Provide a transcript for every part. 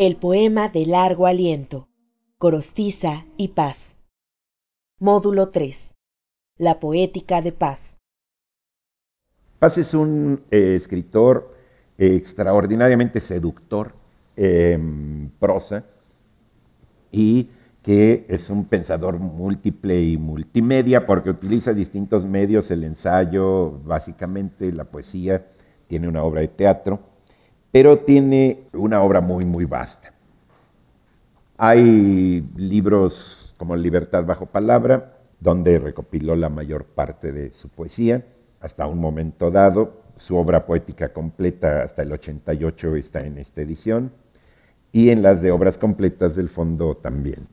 El poema de largo aliento, Corostiza y Paz. Módulo 3. La poética de Paz. Paz es un eh, escritor extraordinariamente seductor en prosa y que es un pensador múltiple y multimedia porque utiliza distintos medios, el ensayo, básicamente la poesía, tiene una obra de teatro, pero tiene una obra muy, muy vasta. Hay libros como Libertad bajo palabra, donde recopiló la mayor parte de su poesía, hasta un momento dado. Su obra poética completa hasta el 88 está en esta edición, y en las de obras completas del fondo también.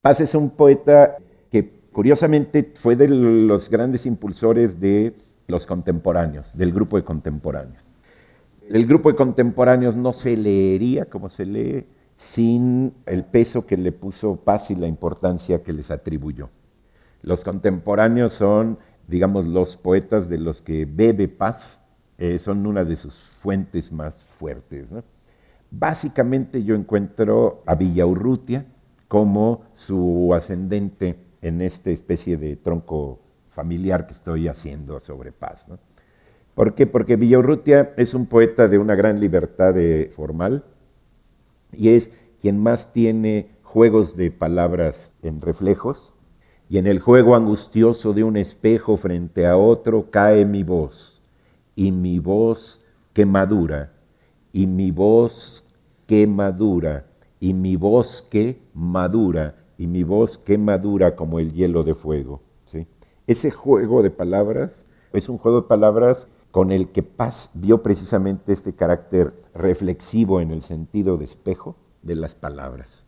Paz es un poeta que curiosamente fue de los grandes impulsores de los contemporáneos, del grupo de contemporáneos. El grupo de contemporáneos no se leería como se lee sin el peso que le puso Paz y la importancia que les atribuyó. Los contemporáneos son, digamos, los poetas de los que bebe Paz, eh, son una de sus fuentes más fuertes. Básicamente yo encuentro a Villaurrutia, como su ascendente en esta especie de tronco familiar que estoy haciendo sobre paz. ¿Por qué? Porque Villaurrutia es un poeta de una gran libertad formal y es quien más tiene juegos de palabras en reflejos, y en el juego angustioso de un espejo frente a otro cae mi voz, y mi voz que madura, y mi voz que madura, y mi bosque madura, y mi bosque madura como el hielo de fuego. ¿sí? Ese juego de palabras es un juego de palabras con el que Paz vio precisamente este carácter reflexivo en el sentido de espejo de las palabras.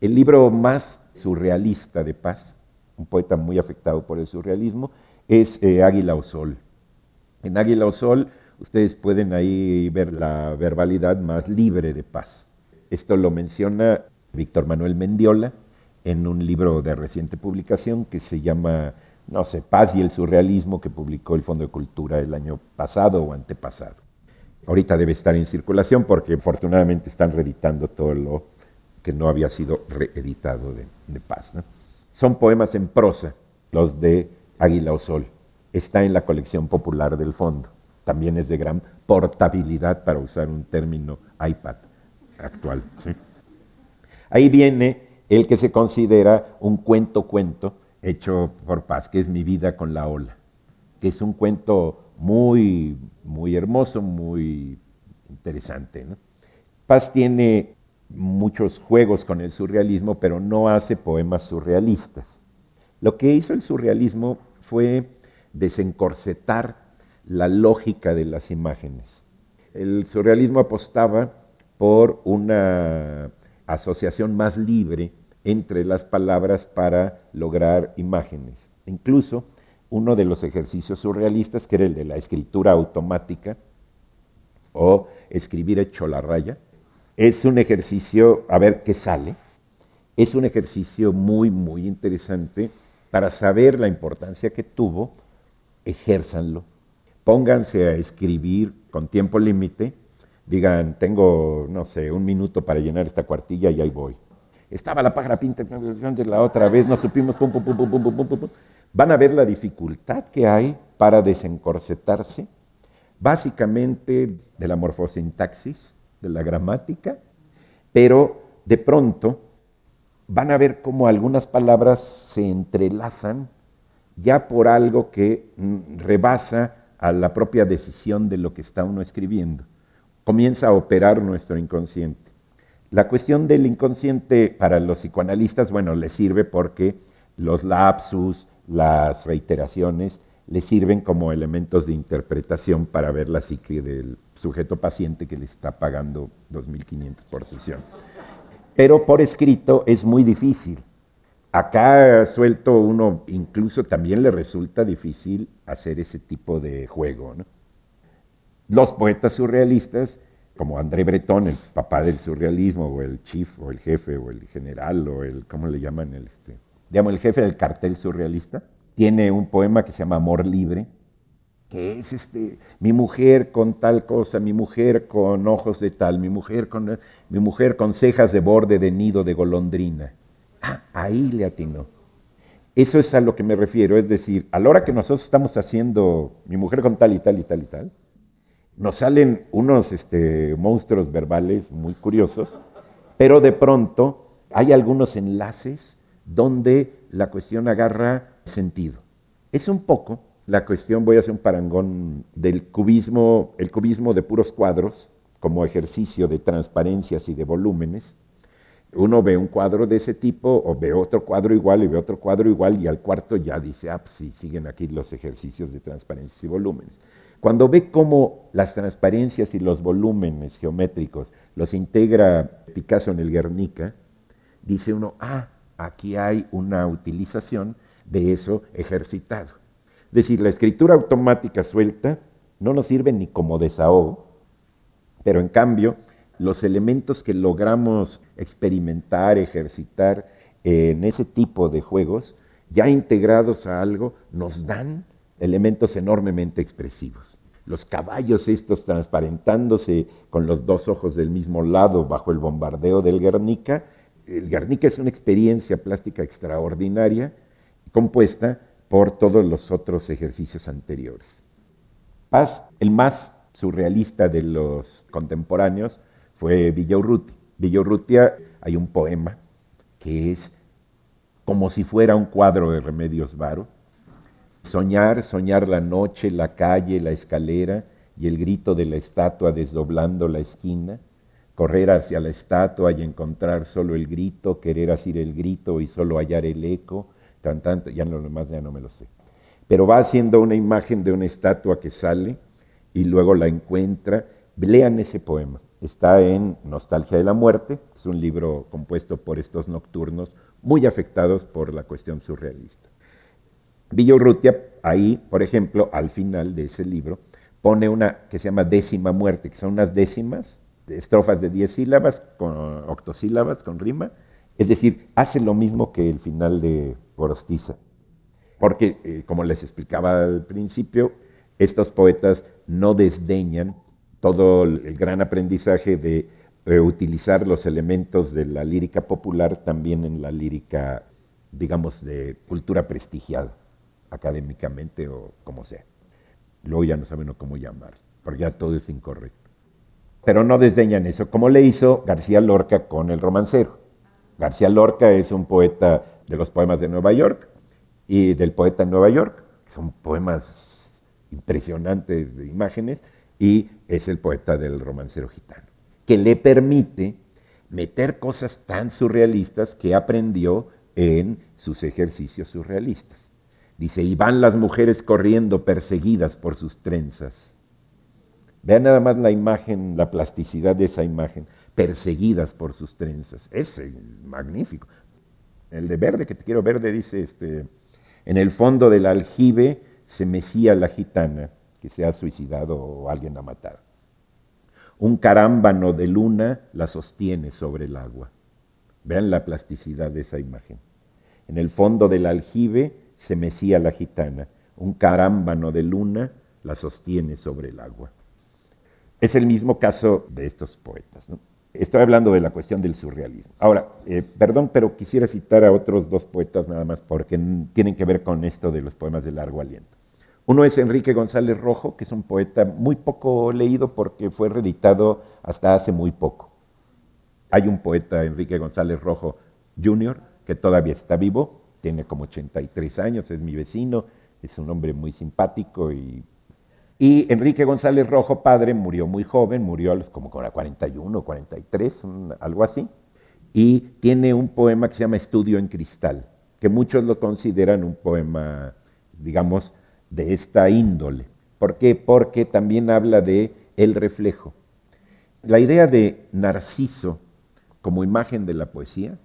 El libro más surrealista de Paz, un poeta muy afectado por el surrealismo, es eh, Águila o Sol. En Águila o Sol ustedes pueden ahí ver la verbalidad más libre de Paz. Esto lo menciona Víctor Manuel Mendiola en un libro de reciente publicación que se llama, no sé, Paz y el Surrealismo, que publicó el Fondo de Cultura el año pasado o antepasado. Ahorita debe estar en circulación porque afortunadamente están reeditando todo lo que no había sido reeditado de, Paz. Son poemas en prosa, los de Águila o Sol. Está en la colección popular del fondo. También es de gran portabilidad, para usar un término iPad actual. Ahí viene el que se considera un cuento-cuento hecho por Paz, que es Mi vida con la ola, que es un cuento muy, muy hermoso, muy interesante. Paz tiene muchos juegos con el surrealismo, pero no hace poemas surrealistas. Lo que hizo el surrealismo fue desencorsetar la lógica de las imágenes. El surrealismo apostaba por una asociación más libre entre las palabras para lograr imágenes. Incluso uno de los ejercicios surrealistas, que era el de la escritura automática o escribir hecho la raya, es un ejercicio, a ver qué sale, es un ejercicio muy, muy interesante para saber la importancia que tuvo, ejérzanlo, pónganse a escribir con tiempo límite digan, tengo, no sé, un minuto para llenar esta cuartilla y ahí voy. Estaba la pájara pinta la otra vez, no supimos, pum, pum, pum, pum, pum, pum, pum. Van a ver la dificultad que hay para desencorsetarse, básicamente de la morfosintaxis, de la gramática, pero de pronto van a ver cómo algunas palabras se entrelazan ya por algo que rebasa a la propia decisión de lo que está uno escribiendo comienza a operar nuestro inconsciente. La cuestión del inconsciente para los psicoanalistas, bueno, les sirve porque los lapsus, las reiteraciones, les sirven como elementos de interpretación para ver la psique del sujeto paciente que le está pagando 2.500 por sesión. Pero por escrito es muy difícil. Acá suelto uno incluso también le resulta difícil hacer ese tipo de juego. ¿no? Los poetas surrealistas, como André Breton, el papá del surrealismo, o el chief, o el jefe, o el general, o el, ¿cómo le llaman? El, este, digamos, el jefe del cartel surrealista, tiene un poema que se llama Amor Libre, que es este, mi mujer con tal cosa, mi mujer con ojos de tal, mi mujer con, mi mujer con cejas de borde de nido de golondrina. Ah, ahí le atinó. Eso es a lo que me refiero, es decir, a la hora que nosotros estamos haciendo mi mujer con tal y tal y tal y tal, nos salen unos este, monstruos verbales muy curiosos, pero de pronto hay algunos enlaces donde la cuestión agarra sentido. Es un poco la cuestión, voy a hacer un parangón del cubismo, el cubismo de puros cuadros, como ejercicio de transparencias y de volúmenes. Uno ve un cuadro de ese tipo o ve otro cuadro igual y ve otro cuadro igual y al cuarto ya dice, ah, pues sí, siguen aquí los ejercicios de transparencias y volúmenes. Cuando ve cómo las transparencias y los volúmenes geométricos los integra Picasso en el Guernica, dice uno, ah, aquí hay una utilización de eso ejercitado. Es decir, la escritura automática suelta no nos sirve ni como desahogo, pero en cambio los elementos que logramos experimentar, ejercitar en ese tipo de juegos, ya integrados a algo, nos dan elementos enormemente expresivos. Los caballos estos transparentándose con los dos ojos del mismo lado bajo el bombardeo del Guernica. El Guernica es una experiencia plástica extraordinaria compuesta por todos los otros ejercicios anteriores. Paz, el más surrealista de los contemporáneos, fue Villaurruti. Villaurrutia hay un poema que es como si fuera un cuadro de Remedios Varo. Soñar, soñar la noche, la calle, la escalera y el grito de la estatua desdoblando la esquina, correr hacia la estatua y encontrar solo el grito, querer asir el grito y solo hallar el eco, ya lo demás ya no me lo sé. Pero va haciendo una imagen de una estatua que sale y luego la encuentra. Lean ese poema. Está en Nostalgia de la Muerte, es un libro compuesto por estos nocturnos muy afectados por la cuestión surrealista. Villorrutia, ahí, por ejemplo, al final de ese libro, pone una que se llama décima muerte, que son unas décimas, estrofas de diez sílabas, con octosílabas, con rima. Es decir, hace lo mismo que el final de Gorostiza. Porque, eh, como les explicaba al principio, estos poetas no desdeñan todo el gran aprendizaje de eh, utilizar los elementos de la lírica popular también en la lírica, digamos, de cultura prestigiada, académicamente o como sea. Luego ya no saben cómo llamar, porque ya todo es incorrecto. Pero no desdeñan eso, como le hizo García Lorca con el romancero. García Lorca es un poeta de los poemas de Nueva York y del poeta en Nueva York. Son poemas impresionantes de imágenes y es el poeta del romancero gitano, que le permite meter cosas tan surrealistas que aprendió en sus ejercicios surrealistas. Dice, y van las mujeres corriendo perseguidas por sus trenzas. Vean nada más la imagen, la plasticidad de esa imagen, perseguidas por sus trenzas. Es magnífico. El de verde, que te quiero verde, dice, este, en el fondo del aljibe se mecía la gitana que se ha suicidado o alguien ha matado. Un carámbano de luna la sostiene sobre el agua. Vean la plasticidad de esa imagen. En el fondo del aljibe se mecía la gitana. Un carámbano de luna la sostiene sobre el agua. Es el mismo caso de estos poetas. ¿no? Estoy hablando de la cuestión del surrealismo. Ahora, eh, perdón, pero quisiera citar a otros dos poetas nada más porque tienen que ver con esto de los poemas de largo aliento. Uno es Enrique González Rojo, que es un poeta muy poco leído porque fue reeditado hasta hace muy poco. Hay un poeta, Enrique González Rojo Jr., que todavía está vivo, tiene como 83 años, es mi vecino, es un hombre muy simpático y Enrique González Rojo, padre, murió muy joven, murió a los como 41, 43, algo así. Y tiene un poema que se llama Estudio en Cristal, que muchos lo consideran un poema, digamos, de esta índole. ¿Por qué? Porque también habla de el reflejo. La idea de Narciso como imagen de la poesía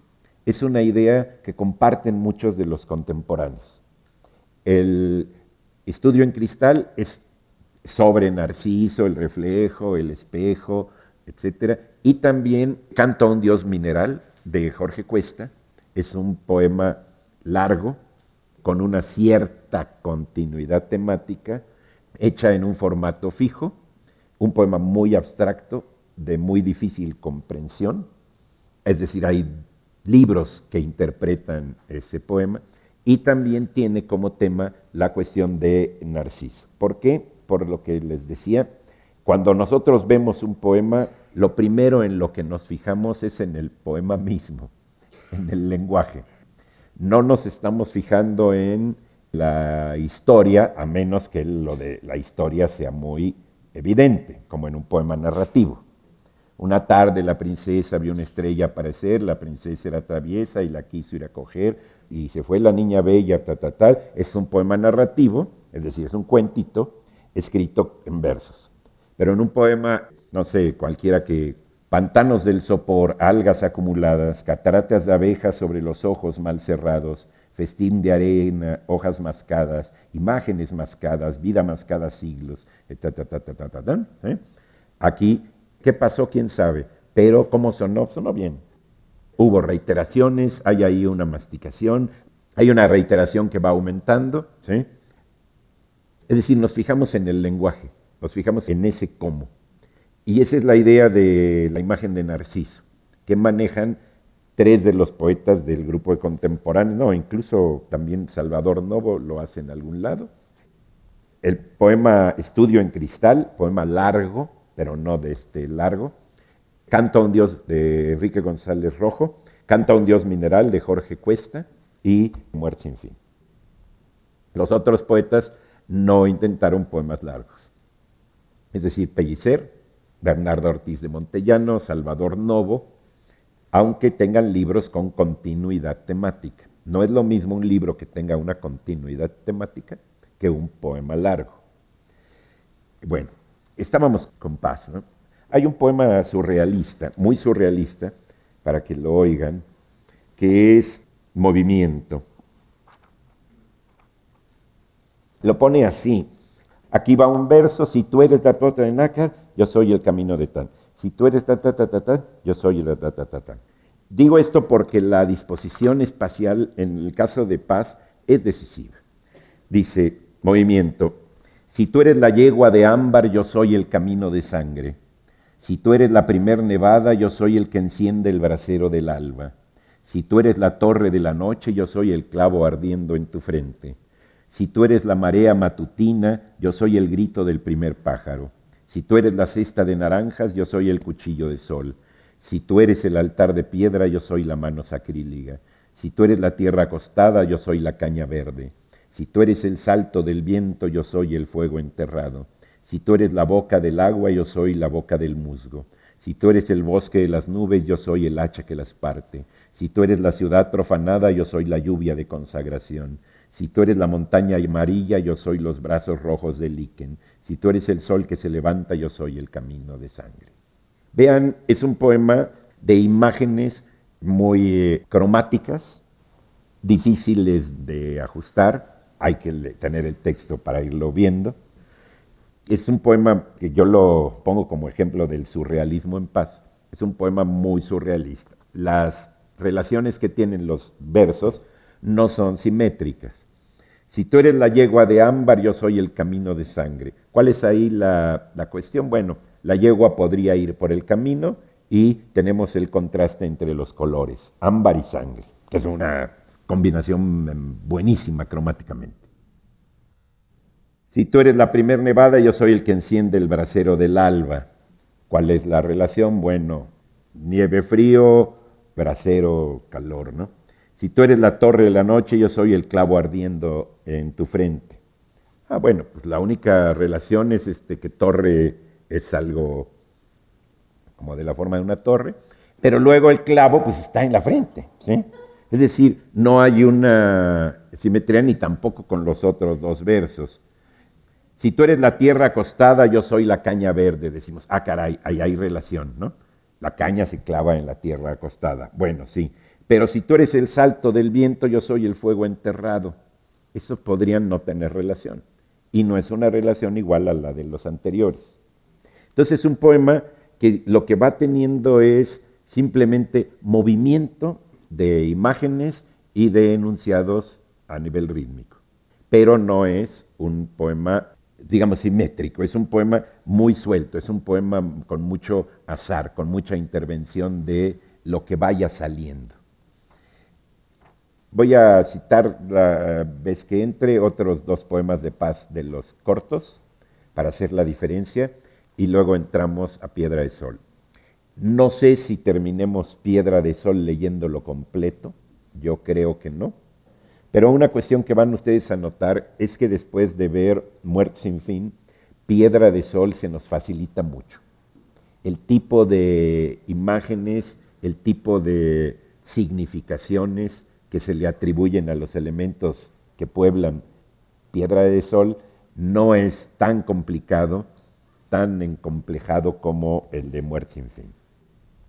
es una idea que comparten muchos de los contemporáneos. El estudio en cristal es sobre Narciso, el reflejo, el espejo, etc. Y también Canto a un Dios Mineral de Jorge Cuesta. Es un poema largo, con una cierta continuidad temática, hecha en un formato fijo, un poema muy abstracto, de muy difícil comprensión, es decir, hay libros que interpretan ese poema, y también tiene como tema la cuestión de Narciso. ¿Por qué? Por lo que les decía, cuando nosotros vemos un poema, lo primero en lo que nos fijamos es en el poema mismo, en el lenguaje. No nos estamos fijando en la historia, a menos que lo de la historia sea muy evidente, como en un poema narrativo. Una tarde la princesa vio una estrella aparecer, la princesa era traviesa y la quiso ir a coger, y se fue la niña bella, ta, ta, tal. Es un poema narrativo, es decir, es un cuentito escrito en versos. Pero en un poema, no sé, cualquiera que pantanos del sopor, algas acumuladas, cataratas de abejas sobre los ojos mal cerrados, festín de arena, hojas mascadas, imágenes mascadas, vida mascada siglos, ta, ta, ta, ta, ta, ta, ¿eh? Aquí ¿Qué pasó? ¿Quién sabe? Pero ¿cómo sonó? Sonó bien. Hubo reiteraciones, hay ahí una masticación, hay una reiteración que va aumentando. ¿sí? Es decir, nos fijamos en el lenguaje, nos fijamos en ese cómo. Y esa es la idea de la imagen de Narciso, que manejan tres de los poetas del grupo de contemporáneos, no, incluso también Salvador Novo lo hace en algún lado. El poema Estudio en Cristal, poema largo, pero no de este largo. Canta un Dios de Enrique González Rojo, Canta un Dios mineral de Jorge Cuesta y Muerte sin fin. Los otros poetas no intentaron poemas largos. Es decir, Pellicer, Bernardo Ortiz de Montellano, Salvador Novo, aunque tengan libros con continuidad temática. No es lo mismo un libro que tenga una continuidad temática que un poema largo. Bueno, estábamos con paz. ¿no? Hay un poema surrealista, muy surrealista, para que lo oigan, que es Movimiento. Lo pone así. Aquí va un verso, si tú eres la plota de nácar, yo soy el camino de tal. Si tú eres ta, ta, ta, ta, yo soy el ta, ta, ta, ta. Digo esto porque la disposición espacial en el caso de paz es decisiva. Dice, movimiento, si tú eres la yegua de ámbar, yo soy el camino de sangre. Si tú eres la primer nevada, yo soy el que enciende el brasero del alba. Si tú eres la torre de la noche, yo soy el clavo ardiendo en tu frente. Si tú eres la marea matutina, yo soy el grito del primer pájaro. Si tú eres la cesta de naranjas, yo soy el cuchillo de sol. Si tú eres el altar de piedra, yo soy la mano sacrílega. Si tú eres la tierra acostada, yo soy la caña verde. Si tú eres el salto del viento, yo soy el fuego enterrado. Si tú eres la boca del agua, yo soy la boca del musgo. Si tú eres el bosque de las nubes, yo soy el hacha que las parte. Si tú eres la ciudad profanada, yo soy la lluvia de consagración. Si tú eres la montaña amarilla, yo soy los brazos rojos del líquen. Si tú eres el sol que se levanta, yo soy el camino de sangre. Vean, es un poema de imágenes muy eh, cromáticas, difíciles de ajustar, hay que tener el texto para irlo viendo. Es un poema que yo lo pongo como ejemplo del surrealismo en paz. Es un poema muy surrealista. Las relaciones que tienen los versos no son simétricas. Si tú eres la yegua de ámbar, yo soy el camino de sangre. ¿Cuál es ahí la, la cuestión? Bueno, la yegua podría ir por el camino y tenemos el contraste entre los colores, ámbar y sangre, que es una combinación em, buenísima cromáticamente. Si tú eres la primer nevada, yo soy el que enciende el brasero del alba. ¿Cuál es la relación? Bueno, nieve frío, brasero calor, ¿no? Si tú eres la torre de la noche, yo soy el clavo ardiendo en tu frente. Ah, bueno, pues la única relación es este, que torre es algo como de la forma de una torre, pero luego el clavo pues está en la frente, ¿sí? Es decir, no hay una simetría ni tampoco con los otros dos versos. Si tú eres la tierra acostada, yo soy la caña verde, decimos, ah, caray, ahí hay relación, ¿no? La caña se clava en la tierra acostada. Bueno, sí. Pero si tú eres el salto del viento, yo soy el fuego enterrado. Esos podrían no tener relación. Y no es una relación igual a la de los anteriores. Entonces es un poema que lo que va teniendo es simplemente movimiento de imágenes y de enunciados a nivel rítmico. Pero no es un poema digamos, simétrico, es un poema muy suelto, es un poema con mucho azar, con mucha intervención de lo que vaya saliendo. Voy a citar la vez que entre otros dos poemas de paz de los cortos para hacer la diferencia y luego entramos a Piedra de Sol. No sé si terminemos Piedra de Sol leyéndolo completo, yo creo que no, pero una cuestión que van ustedes a notar es que después de ver Muerte sin fin, Piedra de Sol se nos facilita mucho. El tipo de imágenes, el tipo de significaciones que se le atribuyen a los elementos que pueblan Piedra de Sol no es tan complicado, tan encomplejado como el de Muerte sin fin.